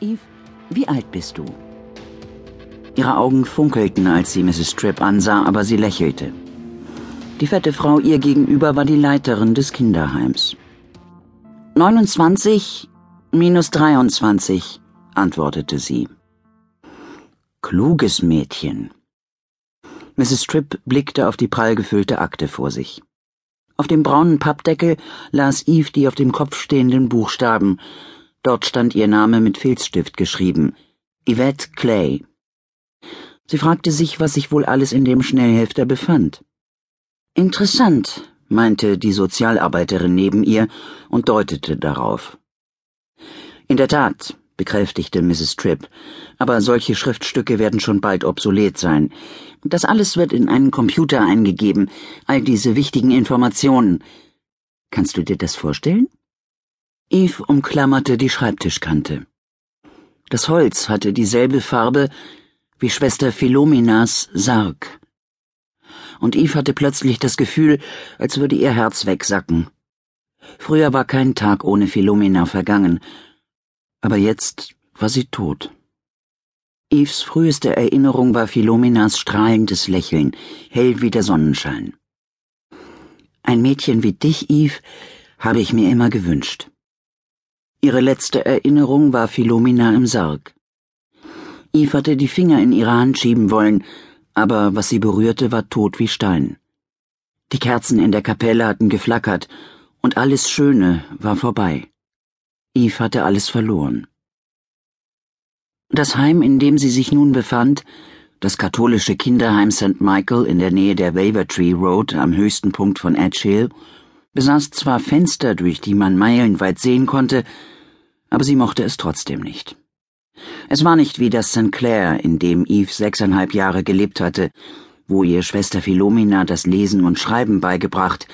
Eve, wie alt bist du? Ihre Augen funkelten, als sie Mrs. Tripp ansah, aber sie lächelte. Die fette Frau ihr gegenüber war die Leiterin des Kinderheims. 29 minus 23, antwortete sie. Kluges Mädchen. Mrs. Tripp blickte auf die prall gefüllte Akte vor sich. Auf dem braunen Pappdeckel las Eve die auf dem Kopf stehenden Buchstaben. Dort stand ihr Name mit Filzstift geschrieben. Yvette Clay. Sie fragte sich, was sich wohl alles in dem Schnellhefter befand. Interessant, meinte die Sozialarbeiterin neben ihr und deutete darauf. In der Tat, bekräftigte Mrs. Tripp, aber solche Schriftstücke werden schon bald obsolet sein. Das alles wird in einen Computer eingegeben, all diese wichtigen Informationen. Kannst du dir das vorstellen? Eve umklammerte die Schreibtischkante. Das Holz hatte dieselbe Farbe wie Schwester Philominas Sarg. Und Eve hatte plötzlich das Gefühl, als würde ihr Herz wegsacken. Früher war kein Tag ohne Philomena vergangen, aber jetzt war sie tot. Eves früheste Erinnerung war Philomenas strahlendes Lächeln, hell wie der Sonnenschein. Ein Mädchen wie dich, Eve, habe ich mir immer gewünscht. Ihre letzte Erinnerung war Philomena im Sarg. Eve hatte die Finger in ihre Hand schieben wollen, aber was sie berührte, war tot wie Stein. Die Kerzen in der Kapelle hatten geflackert, und alles Schöne war vorbei. Eve hatte alles verloren. Das Heim, in dem sie sich nun befand, das katholische Kinderheim St. Michael in der Nähe der Wavertree Road am höchsten Punkt von Edge Hill, besaß zwar Fenster, durch die man meilenweit sehen konnte, aber sie mochte es trotzdem nicht. Es war nicht wie das St. Clair, in dem Eve sechseinhalb Jahre gelebt hatte, wo ihr Schwester Philomena das Lesen und Schreiben beigebracht,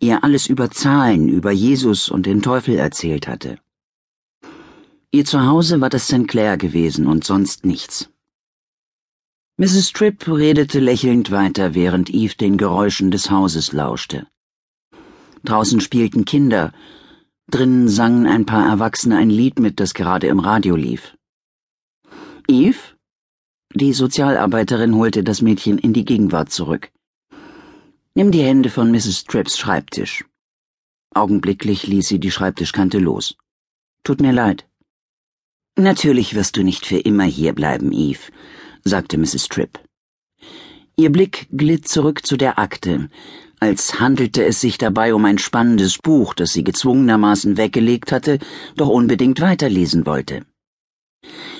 ihr alles über Zahlen, über Jesus und den Teufel erzählt hatte. Ihr Zuhause war das St. Clair gewesen und sonst nichts. Mrs. Tripp redete lächelnd weiter, während Eve den Geräuschen des Hauses lauschte. Draußen spielten Kinder, drinnen sangen ein paar Erwachsene ein Lied mit, das gerade im Radio lief. Eve? Die Sozialarbeiterin holte das Mädchen in die Gegenwart zurück. Nimm die Hände von Mrs. Tripps Schreibtisch. Augenblicklich ließ sie die Schreibtischkante los. Tut mir leid. Natürlich wirst du nicht für immer hier bleiben, Eve, sagte Mrs. Tripp. Ihr Blick glitt zurück zu der Akte, als handelte es sich dabei um ein spannendes Buch, das sie gezwungenermaßen weggelegt hatte, doch unbedingt weiterlesen wollte.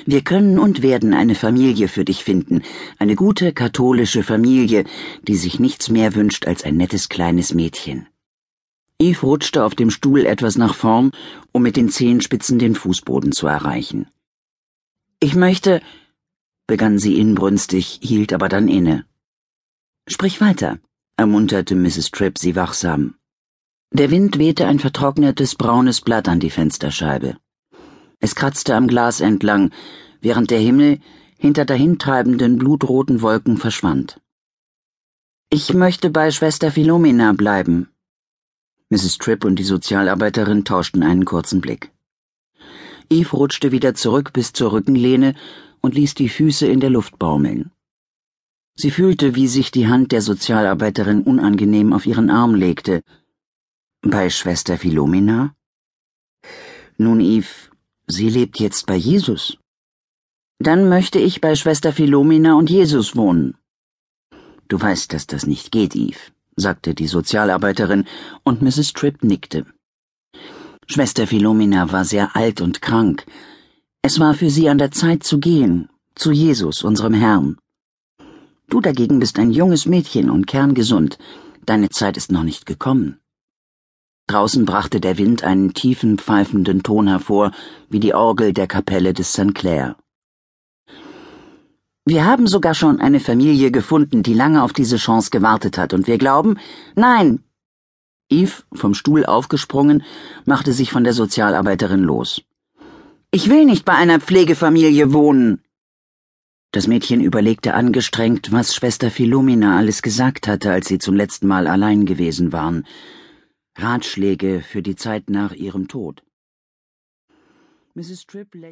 Wir können und werden eine Familie für dich finden, eine gute katholische Familie, die sich nichts mehr wünscht als ein nettes kleines Mädchen. Eve rutschte auf dem Stuhl etwas nach vorn, um mit den Zehenspitzen den Fußboden zu erreichen. Ich möchte, begann sie inbrünstig, hielt aber dann inne. Sprich weiter, ermunterte Mrs. Tripp sie wachsam. Der Wind wehte ein vertrocknetes braunes Blatt an die Fensterscheibe. Es kratzte am Glas entlang, während der Himmel hinter dahintreibenden blutroten Wolken verschwand. Ich möchte bei Schwester Philomena bleiben, Mrs. Tripp und die Sozialarbeiterin tauschten einen kurzen Blick. Eve rutschte wieder zurück bis zur Rückenlehne und ließ die Füße in der Luft baumeln. Sie fühlte, wie sich die Hand der Sozialarbeiterin unangenehm auf ihren Arm legte. Bei Schwester Philomena? Nun, Eve, sie lebt jetzt bei Jesus. Dann möchte ich bei Schwester Philomena und Jesus wohnen. Du weißt, dass das nicht geht, Eve sagte die Sozialarbeiterin, und Mrs. Tripp nickte. Schwester Philomena war sehr alt und krank. Es war für sie an der Zeit zu gehen, zu Jesus, unserem Herrn. Du dagegen bist ein junges Mädchen und kerngesund. Deine Zeit ist noch nicht gekommen. Draußen brachte der Wind einen tiefen, pfeifenden Ton hervor, wie die Orgel der Kapelle des St. Clair. Wir haben sogar schon eine Familie gefunden, die lange auf diese Chance gewartet hat, und wir glauben, nein. Eve, vom Stuhl aufgesprungen, machte sich von der Sozialarbeiterin los. Ich will nicht bei einer Pflegefamilie wohnen. Das Mädchen überlegte angestrengt, was Schwester Philomena alles gesagt hatte, als sie zum letzten Mal allein gewesen waren. Ratschläge für die Zeit nach ihrem Tod. Mrs. Tripp lächelte